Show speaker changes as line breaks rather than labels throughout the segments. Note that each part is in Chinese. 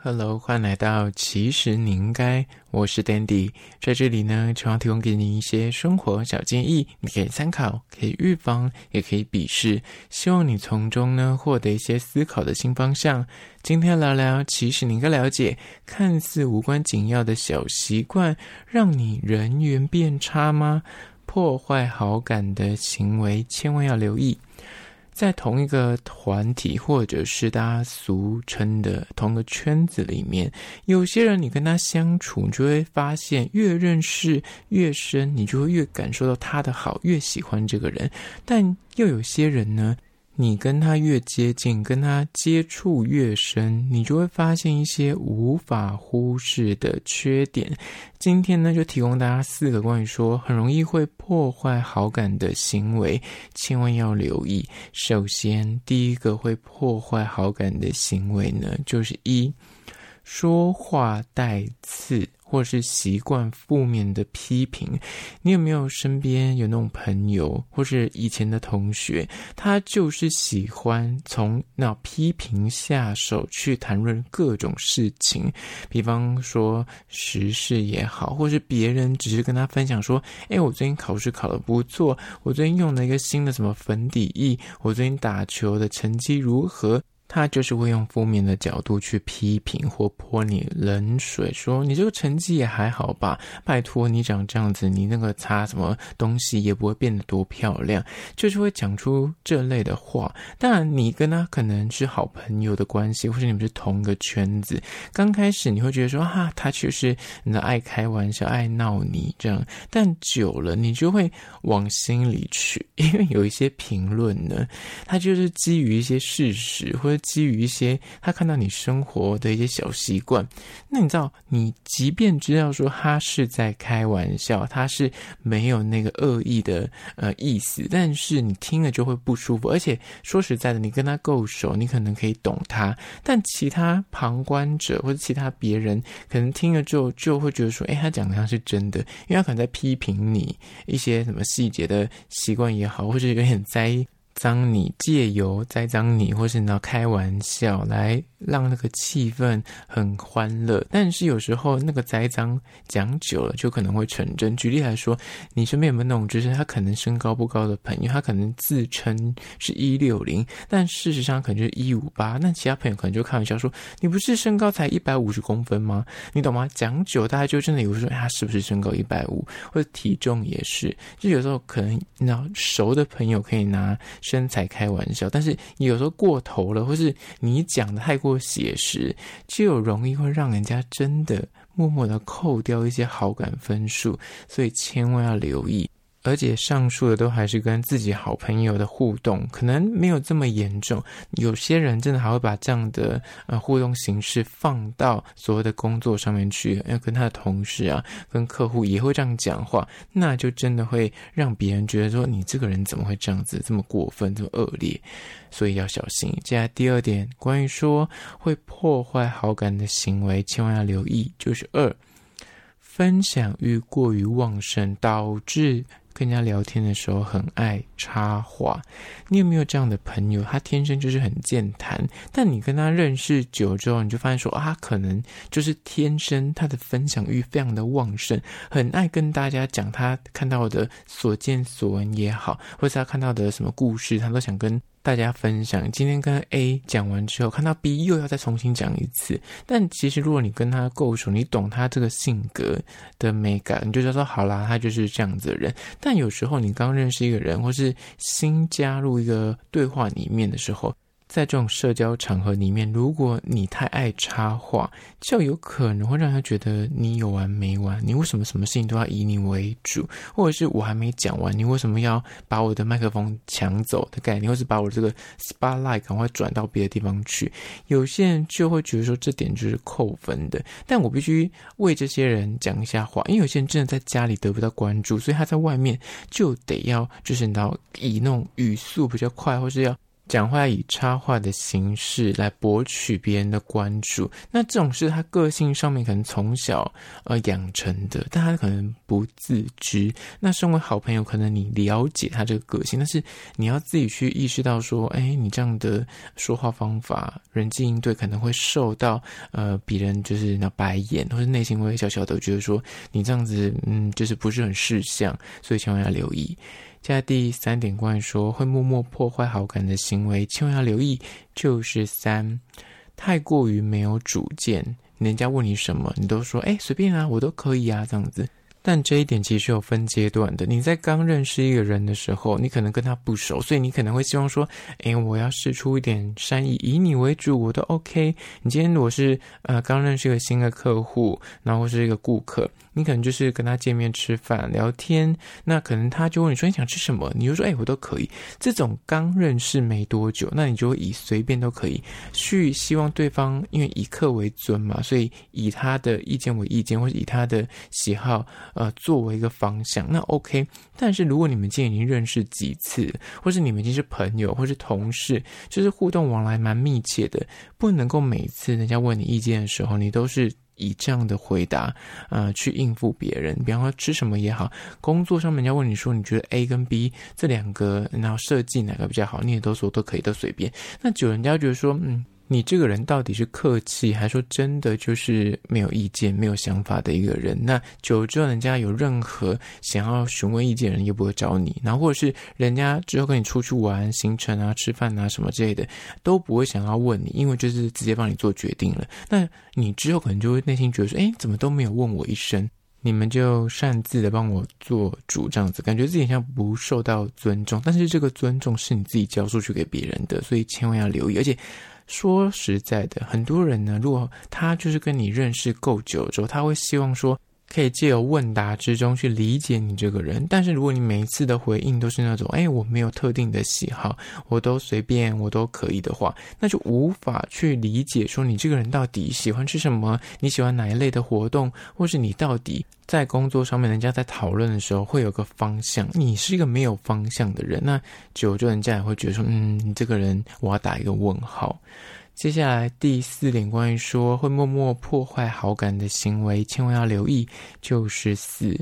Hello，欢迎来到其实你应该，我是 Dandy，在这里呢，希望提供给你一些生活小建议，你可以参考，可以预防，也可以鄙视，希望你从中呢获得一些思考的新方向。今天聊聊，其实你应该了解，看似无关紧要的小习惯，让你人缘变差吗？破坏好感的行为，千万要留意。在同一个团体，或者是大家俗称的同个圈子里面，有些人你跟他相处，你就会发现越认识越深，你就会越感受到他的好，越喜欢这个人。但又有些人呢，你跟他越接近，跟他接触越深，你就会发现一些无法忽视的缺点。今天呢，就提供大家四个关于说很容易会破坏好感的行为，千万要留意。首先，第一个会破坏好感的行为呢，就是一，说话带刺。或是习惯负面的批评，你有没有身边有那种朋友，或是以前的同学，他就是喜欢从那批评下手去谈论各种事情，比方说时事也好，或是别人只是跟他分享说，诶，我最近考试考得不错，我最近用了一个新的什么粉底液，我最近打球的成绩如何。他就是会用负面的角度去批评或泼你冷水，说你这个成绩也还好吧？拜托你长这样子，你那个擦什么东西也不会变得多漂亮，就是会讲出这类的话。当然，你跟他可能是好朋友的关系，或者你们是同个圈子，刚开始你会觉得说啊，他确实你的爱开玩笑、爱闹你这样，但久了你就会往心里去，因为有一些评论呢，他就是基于一些事实或者。基于一些他看到你生活的一些小习惯，那你知道，你即便知道说他是在开玩笑，他是没有那个恶意的呃意思，但是你听了就会不舒服。而且说实在的，你跟他够熟，你可能可以懂他，但其他旁观者或者其他别人可能听了之后就会觉得说，诶，他讲的像是真的，因为他可能在批评你一些什么细节的习惯也好，或者有点在意。脏你借由栽赃你，或是你要开玩笑来让那个气氛很欢乐，但是有时候那个栽赃讲久了就可能会成真。举例来说，你身边有没有那种就是他可能身高不高的朋友，他可能自称是一六零，但事实上可能就是一五八，那其他朋友可能就开玩笑说：“你不是身高才一百五十公分吗？”你懂吗？讲久大家就真的以为说：“，他是不是身高一百五？或者体重也是？”就有时候可能你知道熟的朋友可以拿。身材开玩笑，但是有时候过头了，或是你讲的太过写实，就容易会让人家真的默默的扣掉一些好感分数，所以千万要留意。而且上述的都还是跟自己好朋友的互动，可能没有这么严重。有些人真的还会把这样的呃互动形式放到所谓的工作上面去，要跟他的同事啊、跟客户也会这样讲话，那就真的会让别人觉得说你这个人怎么会这样子，这么过分，这么恶劣，所以要小心。接下来第二点，关于说会破坏好感的行为，千万要留意，就是二，分享欲过于旺盛，导致。跟人家聊天的时候很爱插话，你有没有这样的朋友？他天生就是很健谈，但你跟他认识久之后，你就发现说啊，可能就是天生他的分享欲非常的旺盛，很爱跟大家讲他看到的所见所闻也好，或是他看到的什么故事，他都想跟。大家分享，今天跟 A 讲完之后，看到 B 又要再重新讲一次。但其实如果你跟他够熟，你懂他这个性格的美感，你就知道说好啦，他就是这样子的人。但有时候你刚认识一个人，或是新加入一个对话里面的时候，在这种社交场合里面，如果你太爱插话，就有可能会让他觉得你有完没完。你为什么什么事情都要以你为主？或者是我还没讲完，你为什么要把我的麦克风抢走的概念，或是把我这个 spotlight 赶快转到别的地方去？有些人就会觉得说这点就是扣分的。但我必须为这些人讲一下话，因为有些人真的在家里得不到关注，所以他在外面就得要就是你知道以那种语速比较快，或是要。讲话以插话的形式来博取别人的关注，那这种是他个性上面可能从小呃养成的，但他可能不自知。那身为好朋友，可能你了解他这个个性，但是你要自己去意识到说，哎，你这样的说话方法、人际应对可能会受到呃别人就是那白眼，或者内心会小小的觉得说你这样子嗯就是不是很识相，所以千万要留意。加第三点，关于说会默默破坏好感的行为，千万要留意。就是三，太过于没有主见，人家问你什么，你都说哎随便啊，我都可以啊，这样子。但这一点其实有分阶段的。你在刚认识一个人的时候，你可能跟他不熟，所以你可能会希望说，哎，我要试出一点善意，以你为主，我都 OK。你今天如果是呃刚认识一个新的客户，然后是一个顾客，你可能就是跟他见面吃饭聊天，那可能他就问你说你想吃什么，你就说哎我都可以。这种刚认识没多久，那你就会以随便都可以去希望对方，因为以客为尊嘛，所以以他的意见为意见，或者以他的喜好。呃，作为一个方向，那 OK。但是如果你们今天已经认识几次，或是你们已经是朋友，或是同事，就是互动往来蛮密切的，不能够每次人家问你意见的时候，你都是以这样的回答，啊，去应付别人。比方说吃什么也好，工作上面人家问你说，你觉得 A 跟 B 这两个，然后设计哪个比较好，你也都说都可以，都随便。那久人家觉得说，嗯。你这个人到底是客气，还是说真的就是没有意见、没有想法的一个人？那久之后，人家有任何想要询问意见的人，也不会找你。然后，或者是人家之后跟你出去玩、行程啊、吃饭啊什么之类的，都不会想要问你，因为就是直接帮你做决定了。那你之后可能就会内心觉得说：“哎，怎么都没有问我一声？你们就擅自的帮我做主，这样子感觉自己像不受到尊重。但是这个尊重是你自己交出去给别人的，所以千万要留意，而且。说实在的，很多人呢，如果他就是跟你认识够久之后，他会希望说，可以借由问答之中去理解你这个人。但是如果你每一次的回应都是那种，哎，我没有特定的喜好，我都随便，我都可以的话，那就无法去理解说你这个人到底喜欢吃什么，你喜欢哪一类的活动，或是你到底。在工作上面，人家在讨论的时候会有个方向。你是一个没有方向的人，那久就人家也会觉得说，嗯，你这个人我要打一个问号。接下来第四点，关于说会默默破坏好感的行为，千万要留意，就是四，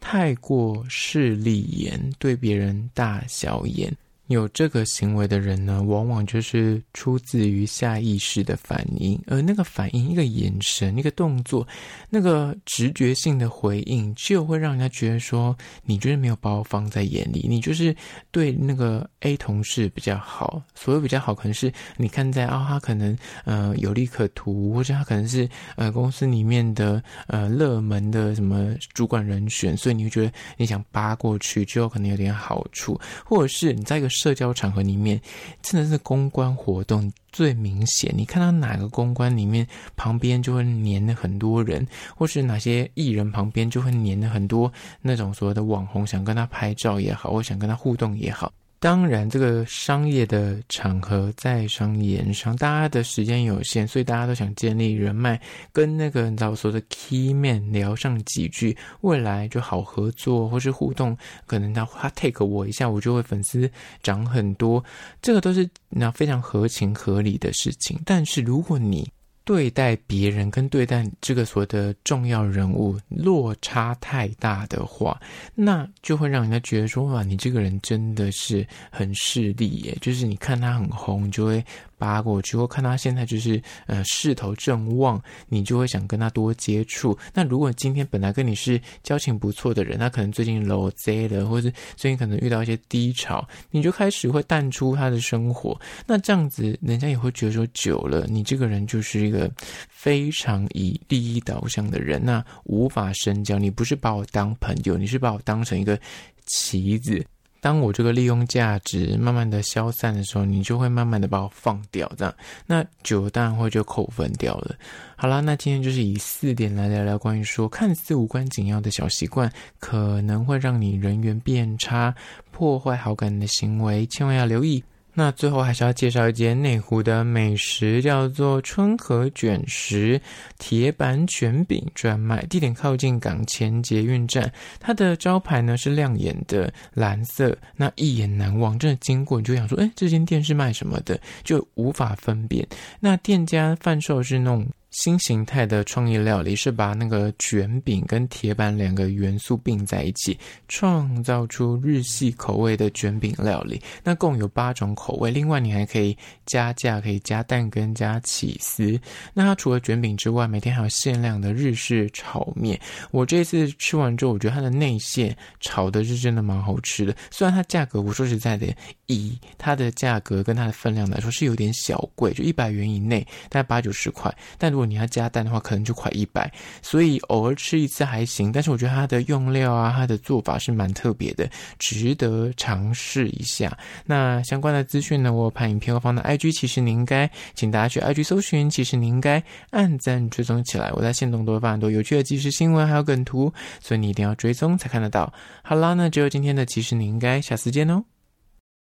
太过势利眼，对别人大小眼。有这个行为的人呢，往往就是出自于下意识的反应，而那个反应，一个眼神，一个动作，那个直觉性的回应，就会让人家觉得说，你就是没有把我放在眼里，你就是对那个 A 同事比较好。所谓比较好，可能是你看在啊、他可能呃有利可图，或者他可能是呃公司里面的呃热门的什么主管人选，所以你会觉得你想扒过去，之后可能有点好处，或者是你在一个。社交场合里面，真的是公关活动最明显。你看到哪个公关里面旁边就会黏了很多人，或是哪些艺人旁边就会黏了很多那种所谓的网红，想跟他拍照也好，或想跟他互动也好。当然，这个商业的场合在商言商，大家的时间有限，所以大家都想建立人脉，跟那个你知道说的 key man 聊上几句，未来就好合作或是互动。可能他他 take 我一下，我就会粉丝涨很多，这个都是那非常合情合理的事情。但是如果你对待别人跟对待这个所谓的重要人物落差太大的话，那就会让人家觉得说，哇，你这个人真的是很势利耶，就是你看他很红，你就会。扒过去，或看他现在就是呃势头正旺，你就会想跟他多接触。那如果今天本来跟你是交情不错的人，他可能最近落赛了，或者最近可能遇到一些低潮，你就开始会淡出他的生活。那这样子，人家也会觉得说，久了你这个人就是个非常以利益导向的人，那无法深交。你不是把我当朋友，你是把我当成一个棋子。当我这个利用价值慢慢的消散的时候，你就会慢慢的把我放掉，这样，那久当然会就扣分掉了。好啦，那今天就是以四点来聊聊关于说看似无关紧要的小习惯，可能会让你人缘变差、破坏好感的行为，千万要留意。那最后还是要介绍一间内湖的美食，叫做春和卷食铁板卷饼专卖，地点靠近港前捷运站。它的招牌呢是亮眼的蓝色，那一眼难忘，真的经过你就想说，哎，这间店是卖什么的，就无法分辨。那店家贩售是那种。新形态的创意料理是把那个卷饼跟铁板两个元素并在一起，创造出日系口味的卷饼料理。那共有八种口味，另外你还可以加价，可以加蛋跟加起司。那它除了卷饼之外，每天还有限量的日式炒面。我这次吃完之后，我觉得它的内馅炒的是真的蛮好吃的。虽然它价格，我说实在的，以它的价格跟它的分量来说是有点小贵，就一百元以内，大概八九十块。但如果你要加蛋的话，可能就快一百，所以偶尔吃一次还行。但是我觉得它的用料啊，它的做法是蛮特别的，值得尝试一下。那相关的资讯呢，我拍影片后方的 IG，其实你应该，请大家去 IG 搜寻，其实你应该按赞追踪起来。我在线动都会发很多有趣的即时新闻，还有梗图，所以你一定要追踪才看得到。好啦，那只有今天的，其实你应该下次见哦。